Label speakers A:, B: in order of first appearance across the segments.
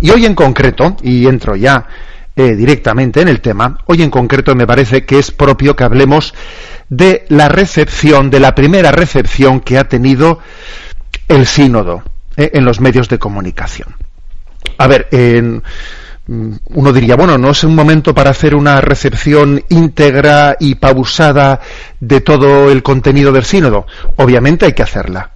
A: Y hoy en concreto, y entro ya eh, directamente en el tema, hoy en concreto me parece que es propio que hablemos de la recepción, de la primera recepción que ha tenido el sínodo eh, en los medios de comunicación. A ver, Mm, uno diría, bueno, no es un momento para hacer una recepción íntegra y pausada de todo el contenido del sínodo. Obviamente hay que hacerla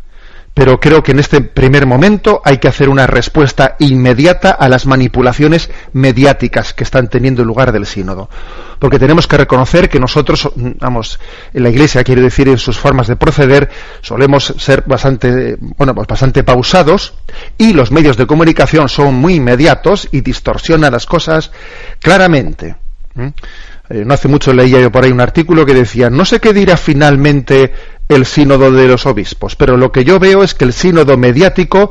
A: pero creo que en este primer momento hay que hacer una respuesta inmediata a las manipulaciones mediáticas que están teniendo lugar del sínodo. Porque tenemos que reconocer que nosotros, vamos, en la Iglesia, quiere decir, en sus formas de proceder, solemos ser bastante, bueno, pues bastante pausados y los medios de comunicación son muy inmediatos y distorsionan las cosas claramente. Eh, no hace mucho leía yo por ahí un artículo que decía, no sé qué dirá finalmente el sínodo de los obispos, pero lo que yo veo es que el sínodo mediático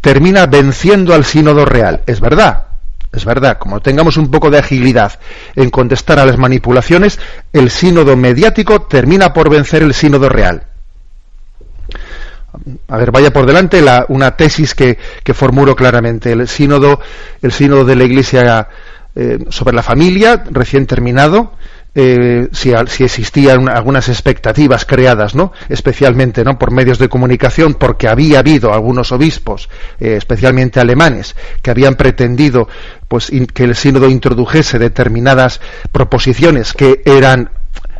A: termina venciendo al sínodo real. Es verdad, es verdad, como tengamos un poco de agilidad en contestar a las manipulaciones, el sínodo mediático termina por vencer el sínodo real. A ver, vaya por delante la, una tesis que, que, formulo claramente. El sínodo, el sínodo de la Iglesia eh, sobre la familia, recién terminado, eh, si, si, existían algunas expectativas creadas, ¿no? Especialmente, ¿no? Por medios de comunicación, porque había habido algunos obispos, eh, especialmente alemanes, que habían pretendido, pues, que el sínodo introdujese determinadas proposiciones que eran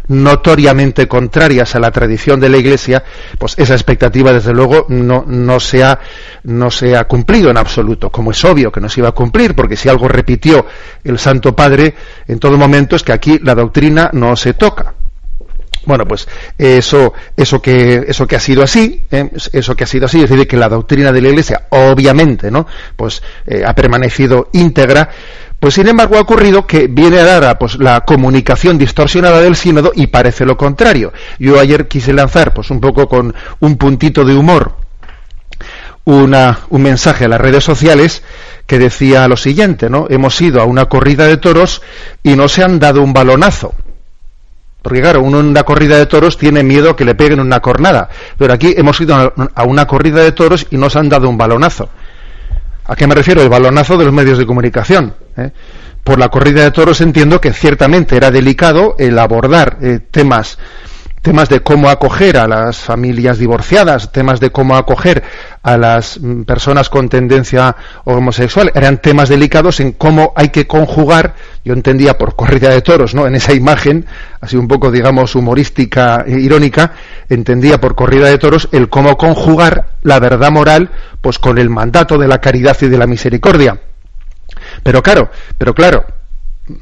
A: notoriamente contrarias a la tradición de la Iglesia, pues esa expectativa desde luego no, no, se ha, no se ha cumplido en absoluto, como es obvio que no se iba a cumplir, porque si algo repitió el Santo Padre en todo momento es que aquí la doctrina no se toca. Bueno, pues eso, eso que, eso que ha sido así, ¿eh? eso que ha sido así, es decir, que la doctrina de la Iglesia, obviamente, ¿no? Pues eh, ha permanecido íntegra, pues sin embargo ha ocurrido que viene a dar pues, la comunicación distorsionada del sínodo y parece lo contrario. Yo ayer quise lanzar pues un poco con un puntito de humor una, un mensaje a las redes sociales que decía lo siguiente, ¿no? Hemos ido a una corrida de toros y no se han dado un balonazo. Porque claro, uno en una corrida de toros tiene miedo que le peguen una cornada. Pero aquí hemos ido a una corrida de toros y nos han dado un balonazo. ¿A qué me refiero? El balonazo de los medios de comunicación. ¿eh? Por la corrida de toros entiendo que ciertamente era delicado el abordar eh, temas temas de cómo acoger a las familias divorciadas, temas de cómo acoger a las mm, personas con tendencia homosexual, eran temas delicados en cómo hay que conjugar, yo entendía por corrida de toros, ¿no? En esa imagen, así un poco, digamos, humorística, e irónica, entendía por corrida de toros el cómo conjugar la verdad moral, pues con el mandato de la caridad y de la misericordia. Pero claro, pero claro,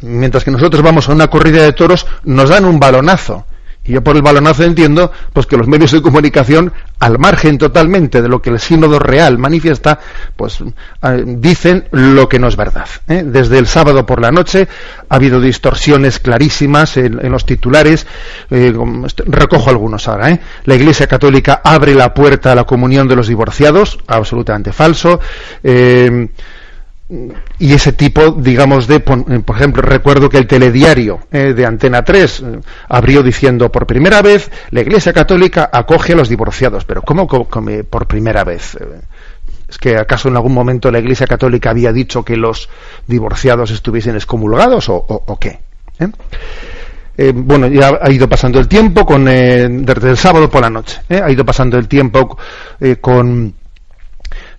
A: mientras que nosotros vamos a una corrida de toros, nos dan un balonazo y yo por el balonazo entiendo pues que los medios de comunicación, al margen totalmente de lo que el sínodo real manifiesta, pues eh, dicen lo que no es verdad. ¿eh? Desde el sábado por la noche ha habido distorsiones clarísimas en, los titulares. Eh, recojo algunos ahora. La Iglesia Católica abre la puerta a la comunión de los divorciados, absolutamente falso y ese tipo, digamos, de, por ejemplo, recuerdo que el telediario eh, de Antena 3 eh, abrió diciendo, por primera vez, la Iglesia Católica acoge a los divorciados. Pero ¿cómo, por primera vez? Eh, ¿Es que acaso en algún momento la Iglesia Católica había dicho que los divorciados estuviesen excomulgados o, qué? bueno, ya ha ido pasando el tiempo con, desde el sábado por la noche, ha ido pasando el tiempo con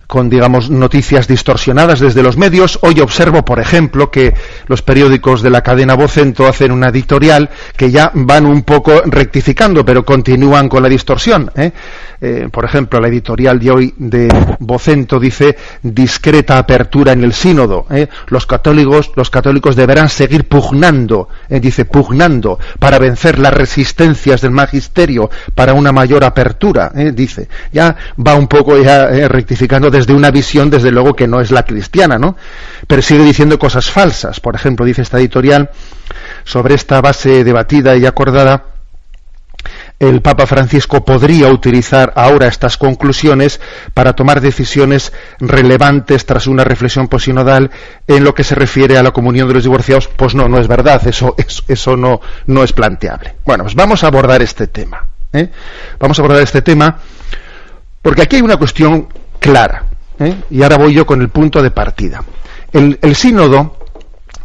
A: con digamos noticias distorsionadas desde los medios. Hoy observo, por ejemplo, que los periódicos de la cadena Vocento hacen una editorial que ya van un poco rectificando, pero continúan con la distorsión. ¿eh? Eh, por ejemplo, la editorial de hoy de Vocento dice discreta apertura en el sínodo. ¿eh? Los católicos, los católicos deberán seguir pugnando, dice pugnando, para vencer las resistencias del magisterio para una mayor apertura. Dice, ya va un poco rectificando desde una visión, desde luego, que no es la cristiana, ¿no? Pero sigue diciendo cosas falsas. Por ejemplo, dice esta editorial, sobre esta base debatida y acordada, el Papa Francisco podría utilizar ahora estas conclusiones para tomar decisiones relevantes tras una reflexión posinodal en lo que se refiere a la comunión de los divorciados. Pues no, no es verdad, eso, eso, eso no, no es planteable. Bueno, pues vamos a abordar este tema. ¿eh? Vamos a abordar este tema porque aquí hay una cuestión clara. ¿eh? Y ahora voy yo con el punto de partida. el, sínodo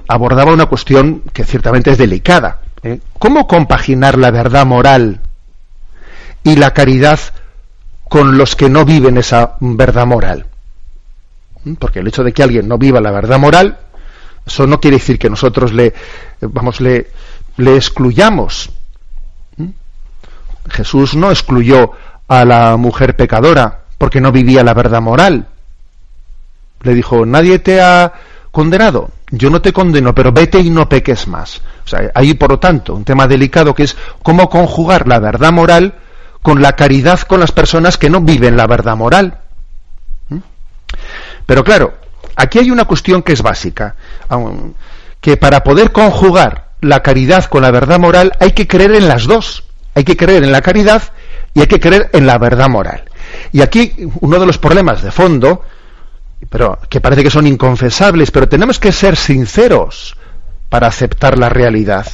A: abordaba una cuestión que ciertamente es delicada. ¿eh? ¿Cómo compaginar la verdad moral y la caridad con los que no viven esa verdad moral? ¿Mm? Porque el hecho de que alguien no viva la verdad moral, eso no quiere decir que nosotros le, vamos, le, excluyamos. ¿Mm? Jesús no excluyó a la mujer pecadora porque no vivía la verdad moral. Le dijo, nadie te ha condenado. Yo no te condeno, pero vete y no peques más. O sea, hay por lo tanto un tema delicado que es cómo conjugar la verdad moral con la caridad con las personas que no viven la verdad moral. ¿Mm? Pero claro, aquí hay una cuestión que es básica, que para poder conjugar la caridad con la verdad moral hay que creer en las dos. Hay que creer en la caridad y hay que creer en la verdad moral. Y aquí uno de los problemas de fondo, pero que parece que son inconfesables, pero tenemos que ser sinceros para aceptar la realidad.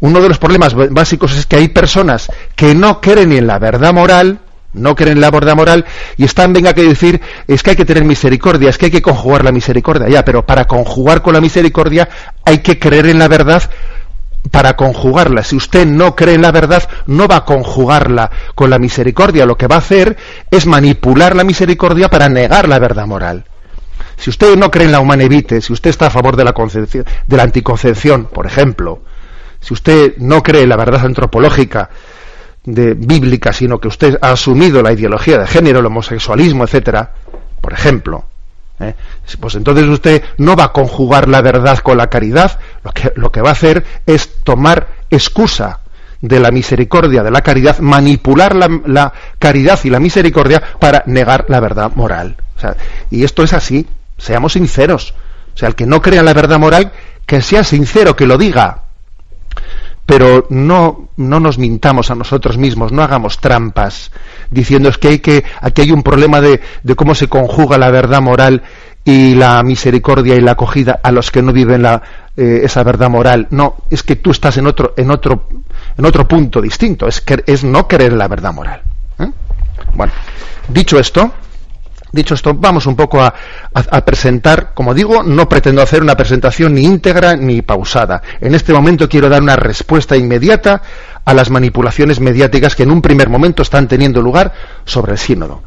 A: Uno de los problemas básicos es que hay personas que no creen en la verdad moral, no creen en la verdad moral y están, venga que decir, es que hay que tener misericordia, es que hay que conjugar la misericordia, ya, pero para conjugar con la misericordia hay que creer en la verdad para conjugarla. Si usted no cree en la verdad, no va a conjugarla con la misericordia. Lo que va a hacer es manipular la misericordia para negar la verdad moral. Si usted no cree en la humanevite, si usted está a favor de la, concepción, de la anticoncepción, por ejemplo, si usted no cree en la verdad antropológica de, bíblica, sino que usted ha asumido la ideología de género, el homosexualismo, etcétera, por ejemplo, ¿eh? Pues entonces usted no va a conjugar la verdad con la caridad, lo que, lo que va a hacer es tomar excusa de la misericordia, de la caridad, manipular la, caridad y la misericordia para negar la verdad moral. y esto es así, seamos sinceros. O sea, el que no crea la verdad moral, que sea sincero, que lo diga. Pero no, no nos mintamos a nosotros mismos, no hagamos trampas diciendo es que hay que aquí hay un problema de, de cómo se conjuga la verdad moral y la misericordia y la acogida a los que no viven la, eh, esa verdad moral. No, es que tú estás en otro, en otro, en otro punto distinto. Es, que, es no creer la verdad moral. ¿eh? Bueno, dicho esto, Dicho esto, vamos un poco a, presentar, como digo, no pretendo hacer una presentación ni íntegra ni pausada. En este momento quiero dar una respuesta inmediata a las manipulaciones mediáticas que en un primer momento están teniendo lugar sobre el sínodo.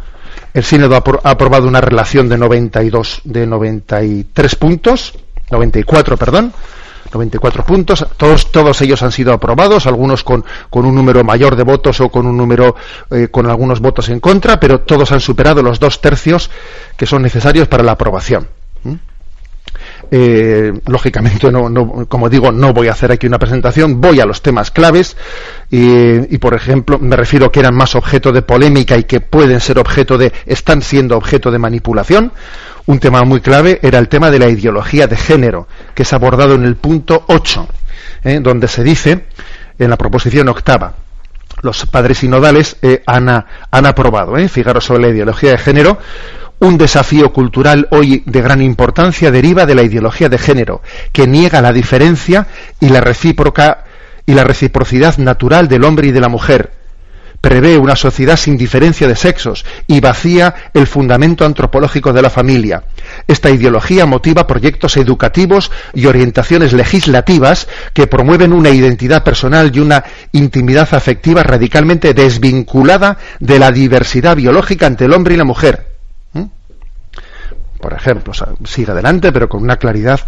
A: El sínodo ha, aprobado una relación de 92, de 93 puntos, 94, perdón, 94 puntos, todos, todos ellos han sido aprobados, algunos con, con un número mayor de votos o con un número eh, con algunos votos en contra, pero todos han superado los dos tercios que son necesarios para la aprobación. Eh, lógicamente, no, como digo, no voy a hacer aquí una presentación, voy a los temas claves y, por ejemplo, me refiero que eran más objeto de polémica y que pueden ser objeto de, están siendo objeto de manipulación. Un tema muy clave era el tema de la ideología de género, que es abordado en el punto 8, ¿eh? donde se dice, en la proposición octava, los padres sinodales eh, han, han, aprobado, ¿eh? fijaros sobre la ideología de género, un desafío cultural hoy de gran importancia deriva de la ideología de género, que niega la diferencia y la recíproca y la reciprocidad natural del hombre y de la mujer. Prevé una sociedad sin diferencia de sexos y vacía el fundamento antropológico de la familia. Esta ideología motiva proyectos educativos y orientaciones legislativas que promueven una identidad personal y una intimidad afectiva radicalmente desvinculada de la diversidad biológica entre el hombre y la mujer por ejemplo, sigue adelante, pero con una claridad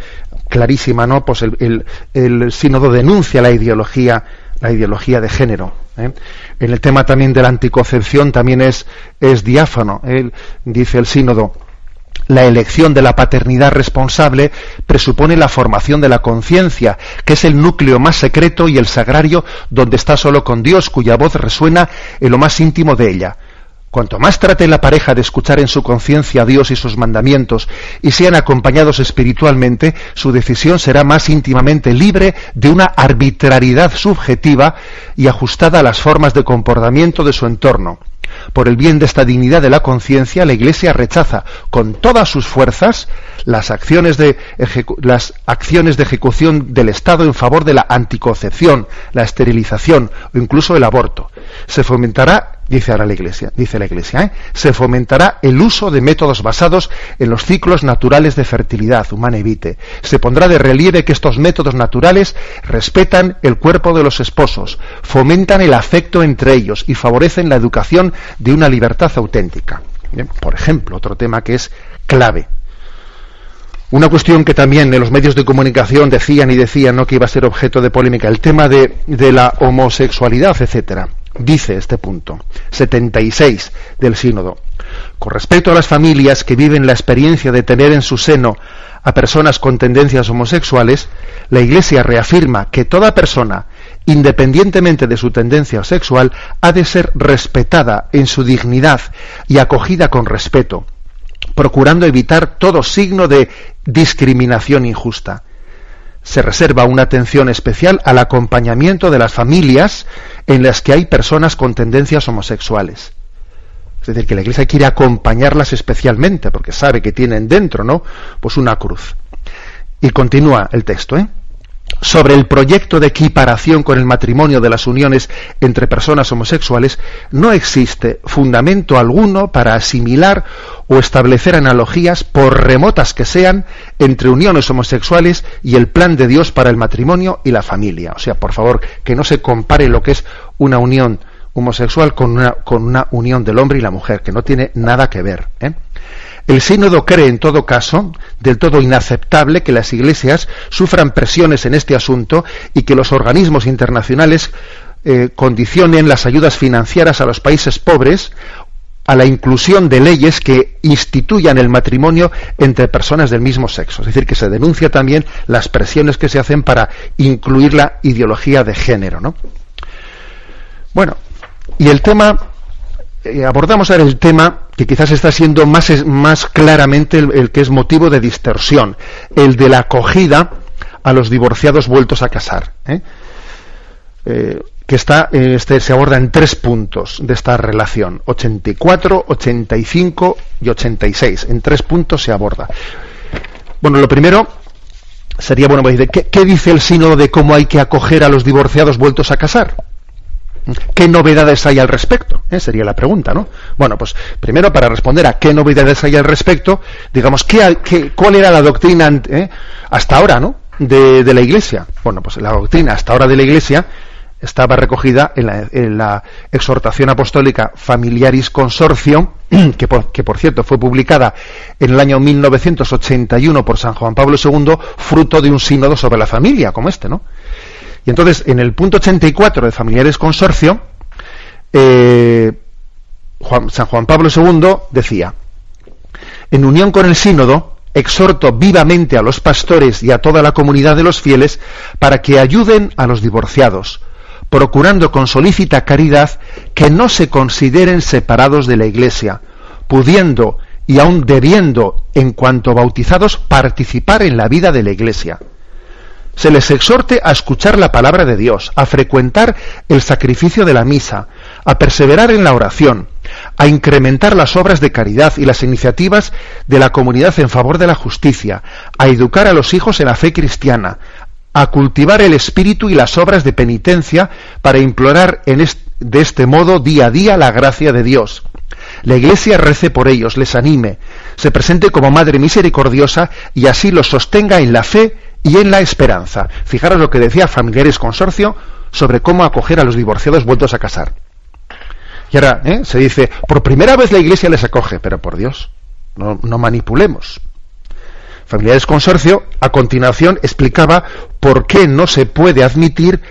A: clarísima, ¿no? Pues el, sínodo denuncia la ideología, la ideología de género. ¿eh? En el tema también de la anticoncepción también es, es diáfano. dice el sínodo, la elección de la paternidad responsable presupone la formación de la conciencia, que es el núcleo más secreto y el sagrario donde está solo con Dios, cuya voz resuena en lo más íntimo de ella. Cuanto más trate la pareja de escuchar en su conciencia a Dios y sus mandamientos y sean acompañados espiritualmente, su decisión será más íntimamente libre de una arbitrariedad subjetiva y ajustada a las formas de comportamiento de su entorno. Por el bien de esta dignidad de la conciencia, la Iglesia rechaza con todas sus fuerzas las acciones, de las acciones de ejecución del Estado en favor de la anticoncepción, la esterilización o incluso el aborto. Se fomentará dice ahora la Iglesia, dice la Iglesia, ¿eh? se fomentará el uso de métodos basados en los ciclos naturales de fertilidad humana y vite. Se pondrá de relieve que estos métodos naturales respetan el cuerpo de los esposos, fomentan el afecto entre ellos y favorecen la educación de una libertad auténtica. por ejemplo, otro tema que es clave. Una cuestión que también en los medios de comunicación decían y decían ¿no? que iba a ser objeto de polémica, el tema de, de la homosexualidad, etcétera dice este punto 76 del sínodo. Con respecto a las familias que viven la experiencia de tener en su seno a personas con tendencias homosexuales, la Iglesia reafirma que toda persona, independientemente de su tendencia sexual, ha de ser respetada en su dignidad y acogida con respeto, procurando evitar todo signo de discriminación injusta se reserva una atención especial al acompañamiento de las familias en las que hay personas con tendencias homosexuales. Es decir, que la Iglesia quiere acompañarlas especialmente porque sabe que tienen dentro, ¿no? Pues una cruz. Y continúa el texto, ¿eh? Sobre el proyecto de equiparación con el matrimonio de las uniones entre personas homosexuales, no existe fundamento alguno para asimilar o establecer analogías, por remotas que sean, entre uniones homosexuales y el plan de Dios para el matrimonio y la familia. O sea, por favor, que no se compare lo que es una unión homosexual con una, con una unión del hombre y la mujer, que no tiene nada que ver. ¿eh? El sínodo cree, en todo caso, del todo inaceptable que las iglesias sufran presiones en este asunto y que los organismos internacionales eh, condicionen las ayudas financieras a los países pobres a la inclusión de leyes que instituyan el matrimonio entre personas del mismo sexo. Es decir, que se denuncia también las presiones que se hacen para incluir la ideología de género. ¿no? Bueno, y el tema abordamos ahora el tema que quizás está siendo más, más claramente el, que es motivo de distorsión, el de la acogida a los divorciados vueltos a casar. ¿eh? Eh, que está, este, se aborda en tres puntos de esta relación, 84, 85 y 86. En tres puntos se aborda. Bueno, lo primero sería, bueno, pues, ¿qué, ¿qué dice el sínodo de cómo hay que acoger a los divorciados vueltos a casar? ¿Qué novedades hay al respecto? ¿Eh? Sería la pregunta, ¿no? Bueno, pues primero para responder a qué novedades hay al respecto, digamos, ¿qué, cuál era la doctrina eh, hasta ahora, ¿no? De, la Iglesia. Bueno, pues la doctrina hasta ahora de la Iglesia estaba recogida en la, exhortación apostólica Familiaris Consortio, que por, que por, cierto fue publicada en el año 1981 por San Juan Pablo II, fruto de un sínodo sobre la familia, como este, ¿no? Y entonces, en el punto 84 de Familiares Consorcio, eh, San Juan Pablo II decía, en unión con el sínodo, exhorto vivamente a los pastores y a toda la comunidad de los fieles para que ayuden a los divorciados, procurando con solícita caridad que no se consideren separados de la Iglesia, pudiendo y aun debiendo, en cuanto bautizados, participar en la vida de la Iglesia se les exhorte a escuchar la palabra de Dios, a frecuentar el sacrificio de la misa, a perseverar en la oración, a incrementar las obras de caridad y las iniciativas de la comunidad en favor de la justicia, a educar a los hijos en la fe cristiana, a cultivar el espíritu y las obras de penitencia para implorar de este modo día a día la gracia de Dios. La Iglesia rece por ellos, les anime, se presente como Madre misericordiosa y así los sostenga en la fe y en la esperanza. Fijaros lo que decía Familiares Consorcio sobre cómo acoger a los divorciados vueltos a casar. Y ahora ¿eh? se dice, por primera vez la Iglesia les acoge, pero por Dios, no, no manipulemos. Familiares Consorcio, a continuación, explicaba por qué no se puede admitir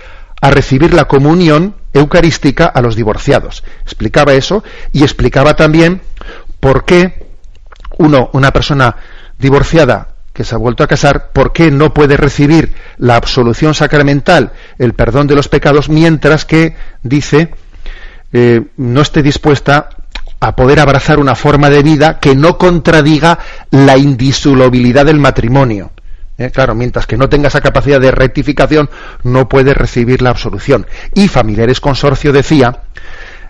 A: a recibir la comunión eucarística a los divorciados. Explicaba eso y explicaba también por qué uno, una persona divorciada que se ha vuelto a casar, ¿por qué no puede recibir la absolución sacramental, el perdón de los pecados, mientras que, dice, eh, no esté dispuesta a poder abrazar una forma de vida que no contradiga la indisolubilidad del matrimonio? Eh, claro, mientras que no tenga esa capacidad de rectificación, no puede recibir la absolución. Y Familiares Consorcio decía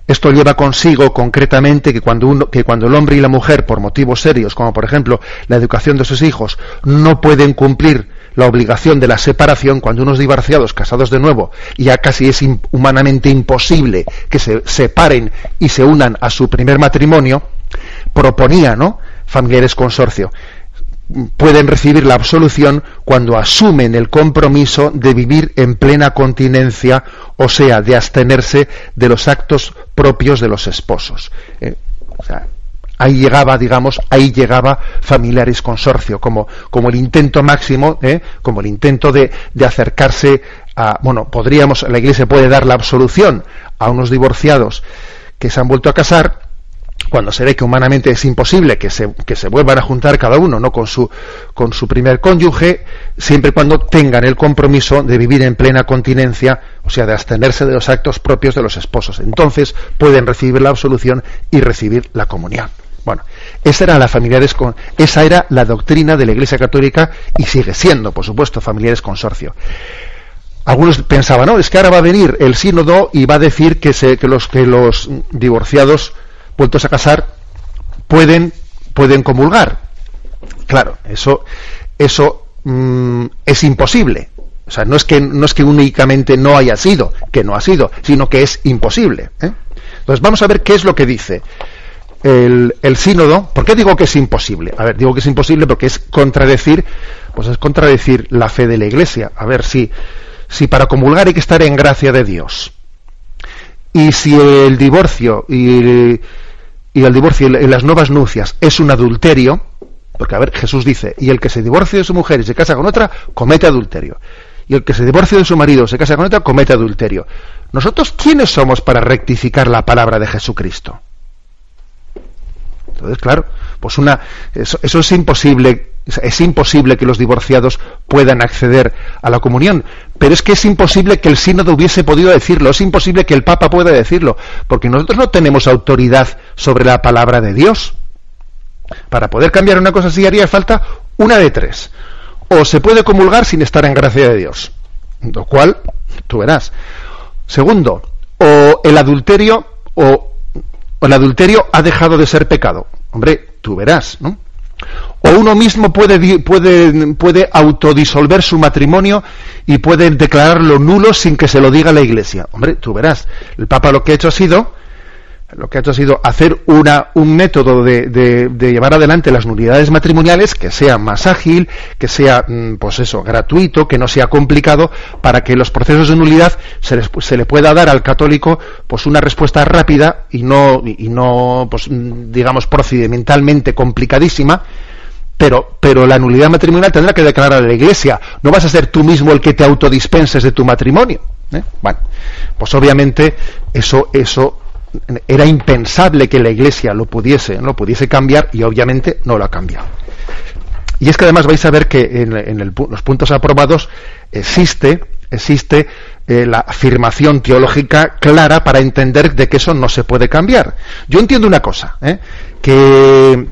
A: esto lleva consigo concretamente que cuando, uno, que cuando el hombre y la mujer, por motivos serios, como por ejemplo la educación de sus hijos, no pueden cumplir la obligación de la separación cuando unos divorciados casados de nuevo ya casi es humanamente imposible que se separen y se unan a su primer matrimonio, proponía, ¿no? Familiares consorcio pueden recibir la absolución cuando asumen el compromiso de vivir en plena continencia, o sea, de abstenerse de los actos propios de los esposos. Eh, ahí llegaba, digamos, ahí llegaba familiares consorcio, como, como el intento máximo, ¿eh? como el intento de, de, acercarse a, bueno, podríamos, la Iglesia puede dar la absolución a unos divorciados que se han vuelto a casar, cuando se ve que humanamente es imposible que se, que se vuelvan a juntar cada uno no con su con su primer cónyuge siempre y cuando tengan el compromiso de vivir en plena continencia o sea de abstenerse de los actos propios de los esposos. Entonces pueden recibir la absolución y recibir la comunión. Bueno, esa era la familiares con, esa era la doctrina de la Iglesia Católica y sigue siendo, por supuesto, familiares consorcio. Algunos pensaban, no, es que ahora va a venir el sínodo y va a decir que, se, que los que los divorciados vueltos a casar pueden pueden comulgar. Claro, eso eso mm, es imposible. O sea, no es que no es que únicamente no haya sido, que no ha sido, sino que es imposible. ¿eh? Entonces vamos a ver qué es lo que dice el, el, sínodo, ¿por qué digo que es imposible? A ver, digo que es imposible porque es contradecir, pues es contradecir la fe de la Iglesia. A ver, si, si para comulgar hay que estar en gracia de Dios, y si el divorcio y, y el divorcio y las nuevas nupcias es un adulterio, porque a ver, Jesús dice, y el que se divorcia de su mujer y se casa con otra, comete adulterio. Y el que se divorcia de su marido o se casa con otra, comete adulterio. Nosotros, ¿quiénes somos para rectificar la palabra de Jesucristo? Entonces, claro, pues una, eso, es imposible, es imposible que los divorciados puedan acceder a la comunión, pero es que es imposible que el sínodo hubiese podido decirlo, es imposible que el Papa pueda decirlo, porque nosotros no tenemos autoridad sobre la palabra de Dios. Para poder cambiar una cosa así haría falta una de tres. O se puede comulgar sin estar en gracia de Dios, lo cual tú verás. Segundo, o el adulterio o el adulterio ha dejado de ser pecado. Hombre, tú verás, ¿no? O uno mismo puede, puede, puede autodisolver su matrimonio y puede declararlo nulo sin que se lo diga la Iglesia. Hombre, tú verás. El Papa lo que ha hecho ha sido lo que ha hecho ha sido hacer una, un método de, de, llevar adelante las nulidades matrimoniales que sea más ágil, que sea, mm, pues eso, gratuito, que no sea complicado, para que los procesos de nulidad se, se le pueda dar al católico pues una respuesta rápida y no, y no pues, mm, digamos, procedimentalmente complicadísima, pero, pero la nulidad matrimonial tendrá que declarar a la Iglesia. No vas a ser tú mismo el que te autodispenses de tu matrimonio. ¿eh? Bueno, pues obviamente eso, eso era impensable que la Iglesia lo pudiese, lo pudiese cambiar y obviamente no lo ha cambiado. Y es que además vais a ver que en, los puntos aprobados existe, existe eh, la afirmación teológica clara para entender de que eso no se puede cambiar. Yo entiendo una cosa, ¿eh? que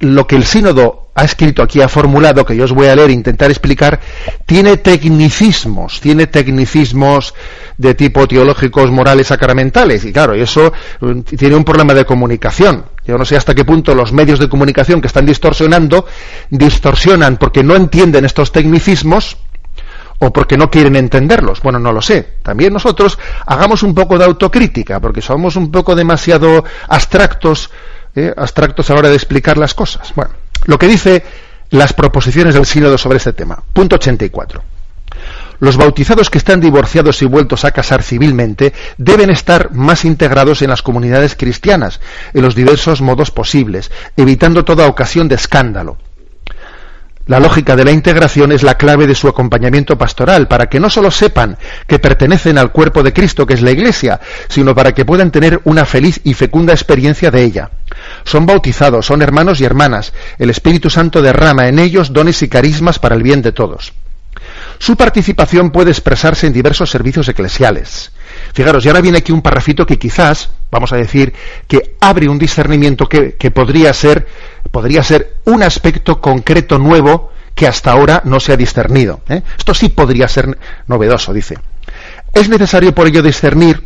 A: lo que el sínodo ha escrito aquí, ha formulado, que yo os voy a leer e intentar explicar, tiene tecnicismos, tiene tecnicismos de tipo teológicos, morales, sacramentales. Y claro, eso mm, tiene un problema de comunicación. Yo no sé hasta qué punto los medios de comunicación que están distorsionando, distorsionan porque no entienden estos tecnicismos o porque no quieren entenderlos. Bueno, no lo sé. También nosotros hagamos un poco de autocrítica, porque somos un poco demasiado abstractos, eh, abstractos a la hora de explicar las cosas. Bueno. Lo que dice las proposiciones del sínodo sobre este tema. Punto 84. Los bautizados que están divorciados y vueltos a casar civilmente deben estar más integrados en las comunidades cristianas, en los diversos modos posibles, evitando toda ocasión de escándalo. La lógica de la integración es la clave de su acompañamiento pastoral, para que no solo sepan que pertenecen al cuerpo de Cristo, que es la Iglesia, sino para que puedan tener una feliz y fecunda experiencia de ella. Son bautizados, son hermanos y hermanas. El Espíritu Santo derrama en ellos dones y carismas para el bien de todos. Su participación puede expresarse en diversos servicios eclesiales. Fijaros, y ahora viene aquí un parrafito que quizás, vamos a decir, que abre un discernimiento que, podría, ser, podría ser un aspecto concreto nuevo que hasta ahora no se ha discernido. ¿eh? Esto sí podría ser novedoso, dice. Es necesario por ello discernir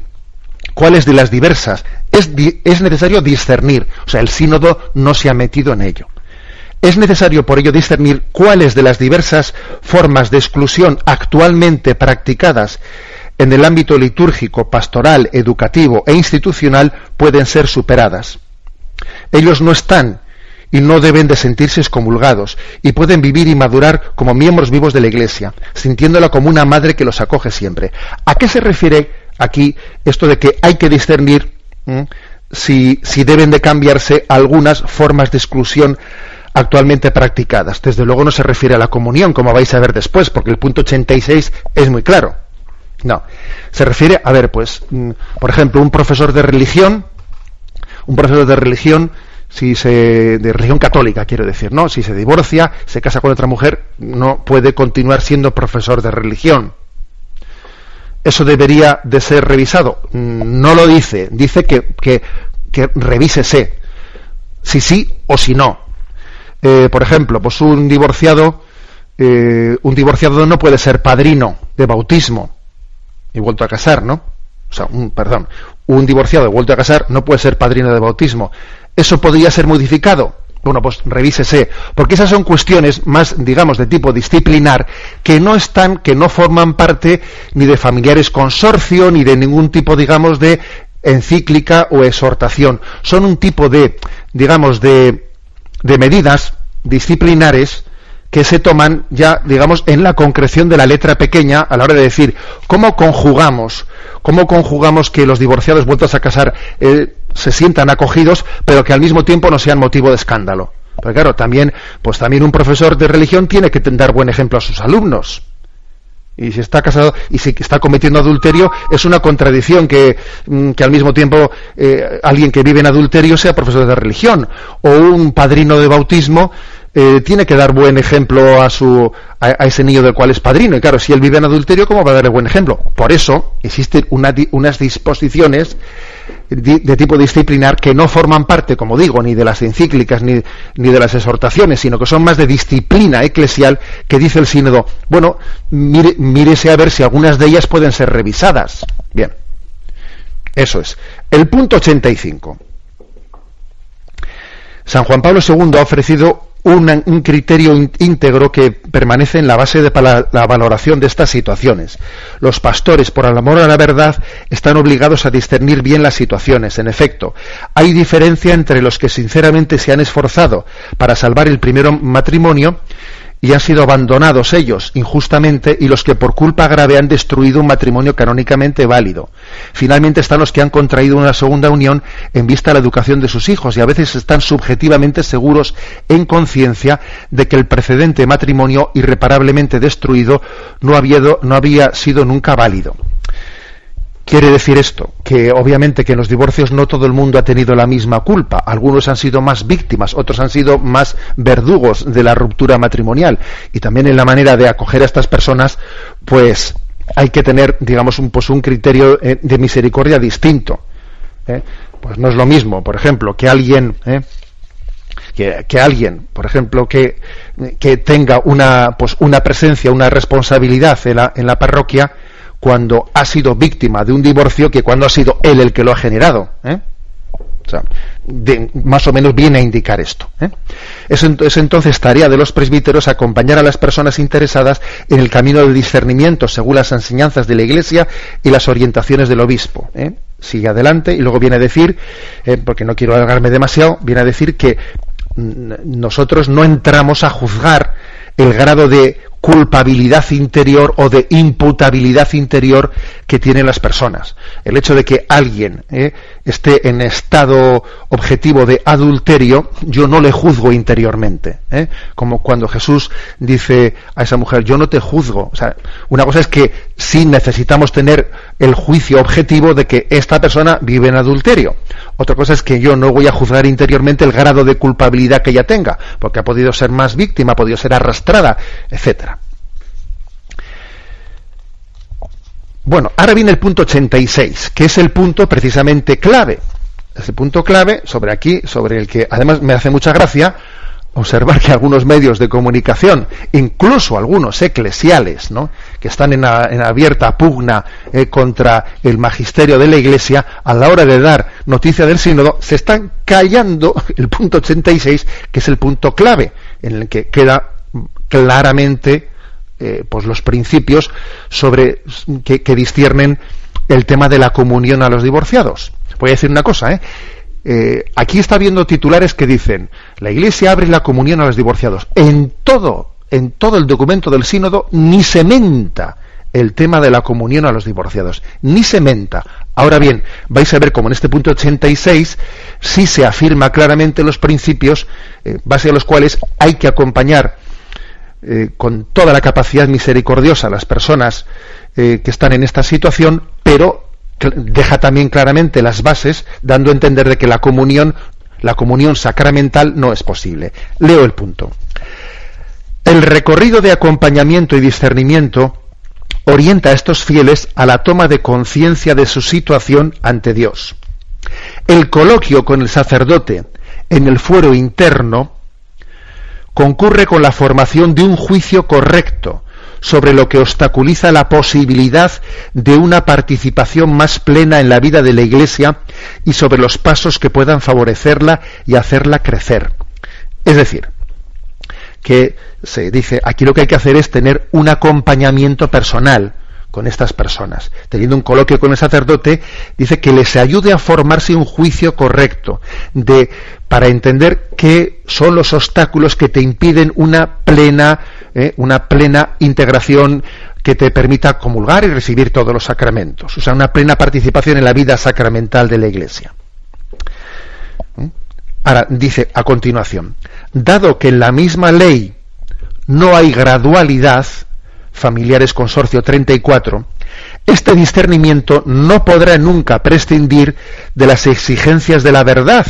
A: cuáles de las diversas. Es, es necesario discernir, o sea, el sínodo no se ha metido en ello. Es necesario por ello discernir cuáles de las diversas formas de exclusión actualmente practicadas en el ámbito litúrgico, pastoral, educativo e institucional pueden ser superadas. Ellos no están y no deben de sentirse excomulgados y pueden vivir y madurar como miembros vivos de la Iglesia, sintiéndola como una madre que los acoge siempre. ¿A qué se refiere aquí esto de que hay que discernir si, si deben de cambiarse algunas formas de exclusión actualmente practicadas. Desde luego no se refiere a la comunión, como vais a ver después, porque el punto 86 es muy claro. No, se refiere, a ver, pues, mm, por ejemplo, un profesor de religión, un profesor de religión, si se, de religión católica, quiero decir, ¿no? Si se divorcia, se casa con otra mujer, no puede continuar siendo profesor de religión. Eso debería de ser revisado. No lo dice, dice que, que, que revísese si sí o si no. Eh, por ejemplo, pues un divorciado, eh, un divorciado no puede ser padrino de bautismo y vuelto a casar, ¿no? O sea, un, perdón, un divorciado vuelto a casar no puede ser padrino de bautismo. ¿Eso podría ser modificado? Bueno, pues revísese, porque esas son cuestiones más, digamos, de tipo disciplinar, que no están, que no forman parte ni de familiares consorcio, ni de ningún tipo, digamos, de encíclica o exhortación. Son un tipo de, digamos, de, de medidas disciplinares que se toman ya, digamos, en la concreción de la letra pequeña a la hora de decir cómo conjugamos, cómo conjugamos que los divorciados vueltos a casar eh, se sientan acogidos, pero que al mismo tiempo no sean motivo de escándalo. Porque claro, también, pues también un profesor de religión tiene que dar buen ejemplo a sus alumnos. Y si está casado y si está cometiendo adulterio, es una contradicción que, mm, que al mismo tiempo eh, alguien que vive en adulterio sea profesor de religión. O un padrino de bautismo eh, tiene que dar buen ejemplo a, su, a, ese niño del cual es padrino. Y claro, si él vive en adulterio, ¿cómo va a darle buen ejemplo? Por eso existen unas disposiciones de, tipo disciplinar que no forman parte, como digo, ni de las encíclicas ni, ni, de las exhortaciones, sino que son más de disciplina eclesial que dice el sínodo, bueno, mire, mírese a ver si algunas de ellas pueden ser revisadas. Bien, eso es. El punto 85. San Juan Pablo II ha ofrecido un, criterio íntegro que permanece en la base de la, valoración de estas situaciones. Los pastores, por el amor a la verdad, están obligados a discernir bien las situaciones. En efecto, hay diferencia entre los que sinceramente se han esforzado para salvar el primer matrimonio y han sido abandonados ellos injustamente y los que por culpa grave han destruido un matrimonio canónicamente válido. Finalmente están los que han contraído una segunda unión en vista de la educación de sus hijos y a veces están subjetivamente seguros en conciencia de que el precedente matrimonio irreparablemente destruido no había, no había sido nunca válido. Quiere decir esto, que obviamente que en los divorcios no todo el mundo ha tenido la misma culpa. Algunos han sido más víctimas, otros han sido más verdugos de la ruptura matrimonial. Y también en la manera de acoger a estas personas, pues hay que tener, digamos, un, pues un criterio eh, de misericordia distinto. ¿eh? Pues no es lo mismo, por ejemplo, que alguien, ¿eh? que, alguien, por ejemplo, que, que tenga una, pues una presencia, una responsabilidad en la, en la parroquia, cuando ha sido víctima de un divorcio que cuando ha sido él el que lo ha generado. ¿eh? O sea, más o menos viene a indicar esto. ¿eh? Es, entonces tarea de los presbíteros acompañar a las personas interesadas en el camino del discernimiento según las enseñanzas de la Iglesia y las orientaciones del obispo. ¿eh? Sigue adelante y luego viene a decir, porque no quiero alargarme demasiado, viene a decir que nosotros no entramos a juzgar el grado de culpabilidad interior o de imputabilidad interior que tienen las personas. El hecho de que alguien eh, esté en estado objetivo de adulterio, yo no le juzgo interiormente. Eh, como cuando Jesús dice a esa mujer, yo no te juzgo. O sea, una cosa es que sí necesitamos tener el juicio objetivo de que esta persona vive en adulterio. Otra cosa es que yo no voy a juzgar interiormente el grado de culpabilidad que ella tenga, porque ha podido ser más víctima, ha podido ser arrastrada, etcétera. Bueno, ahora viene el punto 86, que es el punto precisamente clave. Ese punto clave sobre aquí, sobre el que además me hace mucha gracia, observar que algunos medios de comunicación, incluso algunos eclesiales, ¿no? que están en, abierta pugna eh, contra el magisterio de la Iglesia, a la hora de dar noticia del sínodo, se están callando el punto 86, que es el punto clave. en el que queda claramente eh, pues los principios sobre que, que disciernen el tema de la comunión a los divorciados. Voy a decir una cosa, ¿eh? Eh, aquí está viendo titulares que dicen la Iglesia abre la comunión a los divorciados. En todo, en todo el documento del sínodo ni se menta el tema de la comunión a los divorciados, ni se menta. Ahora bien, vais a ver como en este punto 86 sí se afirma claramente los principios eh, base a los cuales hay que acompañar eh, con toda la capacidad misericordiosa a las personas que están en esta situación, pero deja también claramente las bases, dando a entender de que la comunión, la comunión sacramental no es posible. Leo el punto. El recorrido de acompañamiento y discernimiento orienta a estos fieles a la toma de conciencia de su situación ante Dios. El coloquio con el sacerdote en el fuero interno concurre con la formación de un juicio correcto sobre lo que obstaculiza la posibilidad de una participación más plena en la vida de la Iglesia y sobre los pasos que puedan favorecerla y hacerla crecer. Es decir, que se dice, aquí lo que hay que hacer es tener un acompañamiento personal con estas personas. Teniendo un coloquio con el sacerdote, dice que les ayude a formarse un juicio correcto de para entender qué son los obstáculos que te impiden una plena ¿eh? una plena integración que te permita comulgar y recibir todos los sacramentos, o sea, una plena participación en la vida sacramental de la Iglesia. ¿Mm? Ahora, dice a continuación, dado que en la misma ley no hay gradualidad, familiares consorcio 34, este discernimiento no podrá nunca prescindir de las exigencias de la verdad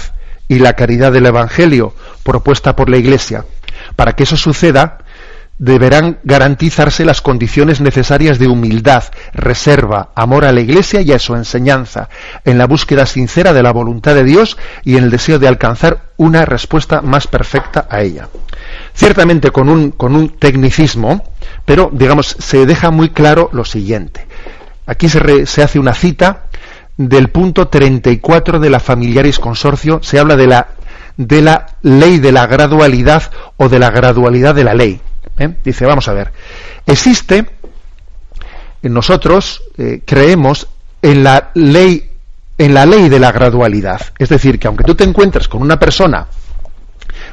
A: y la caridad del Evangelio propuesta por la Iglesia. Para que eso suceda, deberán garantizarse las condiciones necesarias de humildad, reserva, amor a la Iglesia y a su enseñanza, en la búsqueda sincera de la voluntad de Dios y en el deseo de alcanzar una respuesta más perfecta a ella. Ciertamente con un, con un tecnicismo, pero digamos, se deja muy claro lo siguiente. Aquí se, se hace una cita del punto 34 de la Familiaris Consorcio, se habla de la, de la ley de la gradualidad o de la gradualidad de la ley ¿eh? Dice, vamos a ver, existe, nosotros eh, creemos en la ley en la ley de la gradualidad. Es decir, que aunque tú te encuentres con una persona,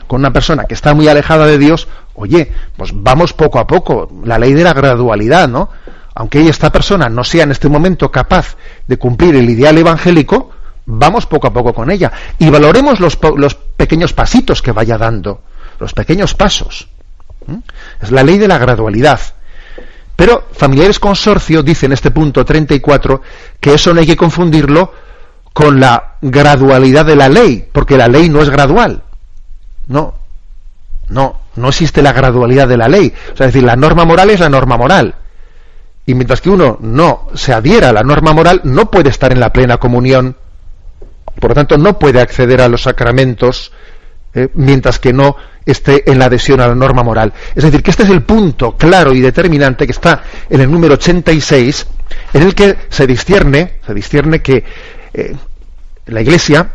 A: con una persona que está muy alejada de Dios, oye, pues vamos poco a poco, la ley de la gradualidad, ¿no? Aunque esta persona no sea en este momento capaz de cumplir el ideal evangélico, vamos poco a poco con ella y valoremos los, los pequeños pasitos que vaya dando, los pequeños pasos. Es la ley de la gradualidad. Pero familiares consorcio dice en este punto 34 que eso no hay que confundirlo con la gradualidad de la ley, porque la ley no es gradual. No, no, no existe la gradualidad de la ley. O sea, es decir, la norma moral es la norma moral. Y mientras que uno no se adhiera a la norma moral, no puede estar en la plena comunión. Por lo tanto, no puede acceder a los sacramentos eh, mientras que no esté en la adhesión a la norma moral. Es decir, que este es el punto claro y determinante que está en el número 86, en el que se discierne, se discierne que eh, la Iglesia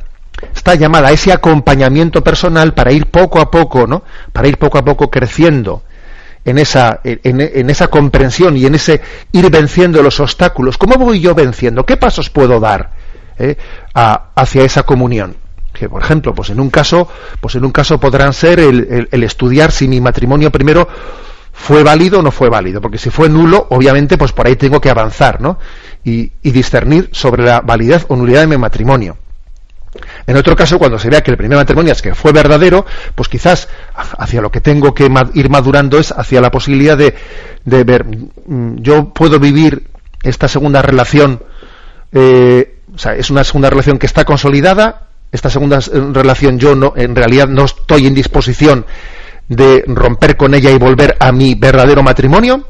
A: está llamada a ese acompañamiento personal para ir poco a poco, ¿no? Para ir poco a poco creciendo en esa, en, esa comprensión y en ese ir venciendo los obstáculos. ¿Cómo voy yo venciendo? ¿Qué pasos puedo dar eh, hacia esa comunión? que por ejemplo pues en un caso pues en un caso podrán ser el, estudiar si mi matrimonio primero fue válido o no fue válido porque si fue nulo obviamente pues por ahí tengo que avanzar no y, discernir sobre la validez o nulidad de mi matrimonio en otro caso, cuando se vea que el primer matrimonio es que fue verdadero, pues quizás hacia lo que tengo que ir madurando es hacia la posibilidad de, ver, mm, yo puedo vivir esta segunda relación, eh, o sea, es una segunda relación que está consolidada, esta segunda relación yo no, en realidad no estoy en disposición de romper con ella y volver a mi verdadero matrimonio?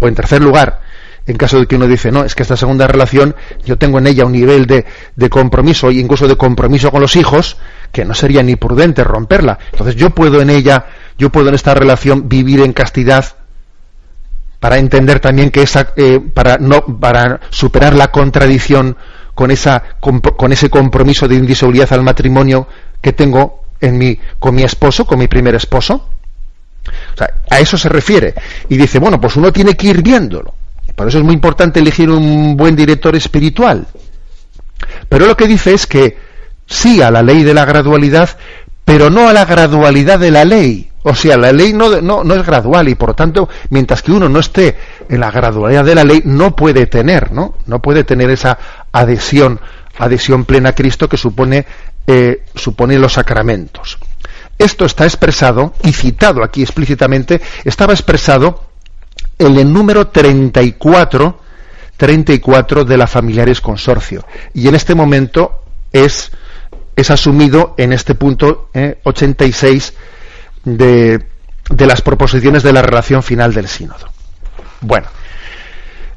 A: O en tercer lugar, en caso de que uno dice, no, es que esta segunda relación yo tengo en ella un nivel de, de compromiso e incluso de compromiso con los hijos que no sería ni prudente romperla. Entonces yo puedo en ella, yo puedo en esta relación vivir en castidad para entender también que esa, eh, para no, para superar la contradicción con, esa, con, ese compromiso de indisolubilidad al matrimonio que tengo en mi, con mi esposo, con mi primer esposo. O sea, a eso se refiere. Y dice, bueno, pues uno tiene que ir viéndolo. Por eso es muy importante elegir un buen director espiritual. Pero lo que dice es que sí a la ley de la gradualidad, pero no a la gradualidad de la ley. O sea, la ley no, no, no, es gradual y por lo tanto, mientras que uno no esté en la gradualidad de la ley, no puede tener, ¿no? No puede tener esa adhesión, adhesión plena a Cristo que supone, eh, supone los sacramentos. Esto está expresado y citado aquí explícitamente, estaba expresado el número 34, 34 de la Familiares Consorcio. Y en este momento es, es asumido en este punto 86 eh, de, de las proposiciones de la relación final del sínodo. Bueno,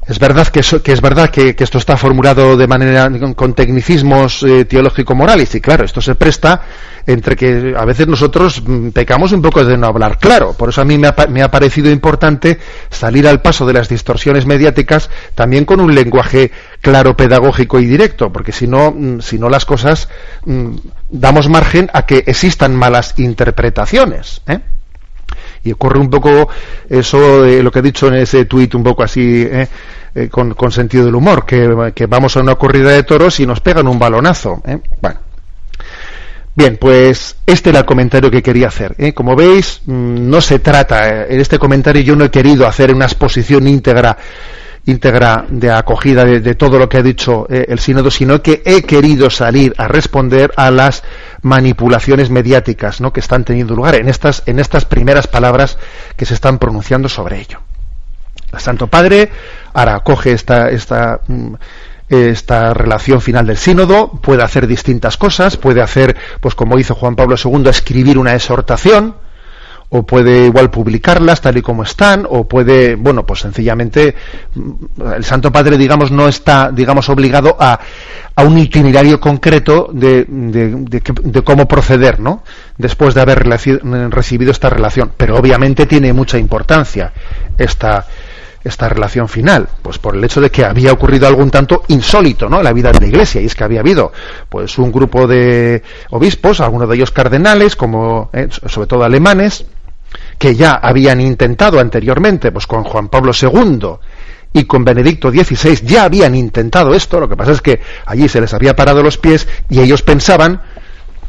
A: es verdad que, es verdad que, esto está formulado de manera con, tecnicismos eh, teológico-morales y claro, esto se presta entre que a veces nosotros mm, pecamos un poco de no hablar claro. Por eso a mí me ha, parecido importante salir al paso de las distorsiones mediáticas también con un lenguaje claro, pedagógico y directo, porque si no, mm, si no las cosas mm, damos margen a que existan malas interpretaciones. ¿eh? Y ocurre un poco eso de lo que he dicho en ese tuit un poco así ¿eh? Eh, con, sentido del humor, que, vamos a una corrida de toros y nos pegan un balonazo. ¿eh? Bueno. Bien, pues este era el comentario que quería hacer. Como veis, mm, no se trata, en este comentario yo no he querido hacer una exposición íntegra íntegra de acogida de, todo lo que ha dicho el sínodo, sino que he querido salir a responder a las manipulaciones mediáticas ¿no? que están teniendo lugar en estas, en estas primeras palabras que se están pronunciando sobre ello. El Santo Padre ahora acoge esta, esta, mm, esta relación final del sínodo, puede hacer distintas cosas, puede hacer, pues como hizo Juan Pablo II, escribir una exhortación, o puede igual publicarlas tal y como están, o puede, bueno, pues sencillamente mm, el Santo Padre, digamos, no está, digamos, obligado a, a un itinerario concreto de, de, de, cómo proceder, ¿no? Después de haber recibido esta relación. Pero obviamente tiene mucha importancia esta, esta relación final? Pues por el hecho de que había ocurrido algún tanto insólito, ¿no? En la vida de la Iglesia, y es que había habido, pues, un grupo de obispos, algunos de ellos cardenales, como, eh, sobre todo alemanes, que ya habían intentado anteriormente, pues con Juan Pablo II y con Benedicto XVI, ya habían intentado esto, lo que pasa es que allí se les había parado los pies y ellos pensaban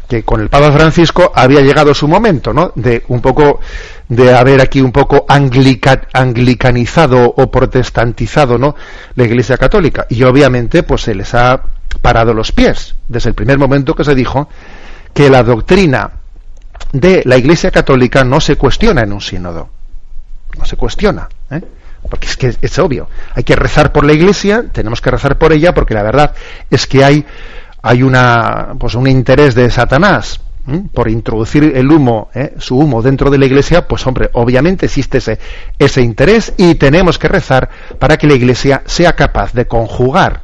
A: que con el Papa Francisco había llegado su momento, ¿no? De un poco, de haber aquí un poco anglicanizado o protestantizado, ¿no? La Iglesia Católica. Y obviamente, pues se les ha parado los pies desde el primer momento que se dijo que la doctrina de la Iglesia Católica no se cuestiona en un sínodo. No se cuestiona, ¿eh? Porque es que es obvio. Hay que rezar por la Iglesia, tenemos que rezar por ella, porque la verdad es que hay hay una, pues un interés de Satanás por introducir el humo, ¿eh? su humo dentro de la iglesia, pues hombre, obviamente existe ese, ese interés y tenemos que rezar para que la iglesia sea capaz de conjugar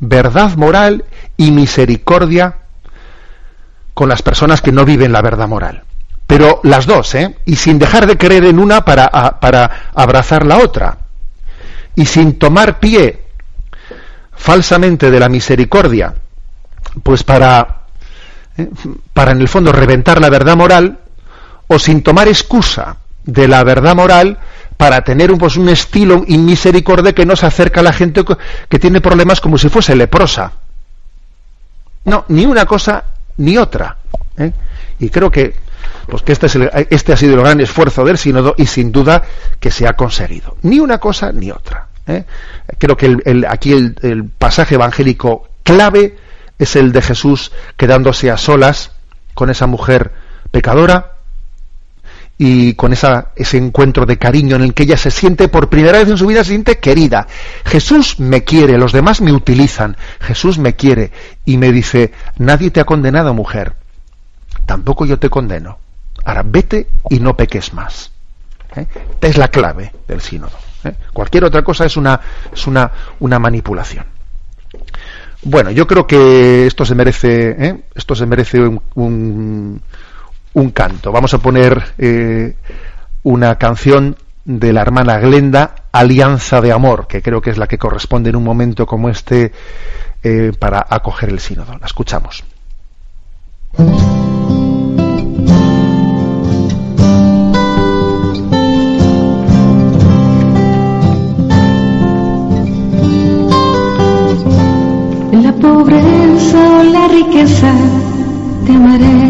A: verdad moral y misericordia con las personas que no viven la verdad moral. Pero las dos, ¿eh? Y sin dejar de creer en una para, para abrazar la otra. Y sin tomar pie falsamente de la misericordia pues para, eh, para en el fondo reventar la verdad moral o sin tomar excusa de la verdad moral para tener un, pues, un estilo inmisericordia que no se acerca a la gente que tiene problemas como si fuese leprosa. No, ni una cosa ni otra. ¿eh? Y creo que, pues que este, es este ha sido el gran esfuerzo del sínodo y sin duda que se ha conseguido. Ni una cosa ni otra. ¿eh? Creo que el, aquí el, el pasaje evangélico clave es el de Jesús quedándose a solas con esa mujer pecadora y con esa, ese encuentro de cariño en el que ella se siente por primera vez en su vida, se siente querida. Jesús me quiere, los demás me utilizan, Jesús me quiere y me dice, nadie te ha condenado, mujer, tampoco yo te condeno. Ahora vete y no peques más. ¿Eh? Esta es la clave del sínodo. ¿eh? Cualquier otra cosa es una, es una, una manipulación. Bueno, yo creo que esto se merece, ¿eh? esto se merece un, un, un canto. Vamos a poner eh, una canción de la hermana Glenda, Alianza de Amor, que creo que es la que corresponde en un momento como este eh, para acoger el sínodo. La escuchamos.
B: La pobreza o la riqueza te amaré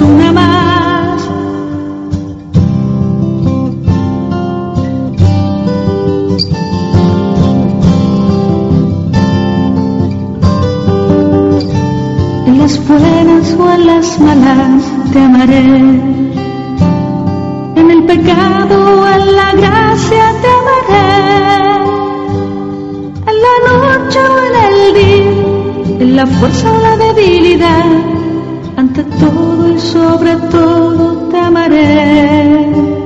B: una más. En las buenas o en las malas te amaré. En el pecado o en la gracia te amaré. En la noche o en el día, en la fuerza o la debilidad, ante todo y sobre todo te amaré.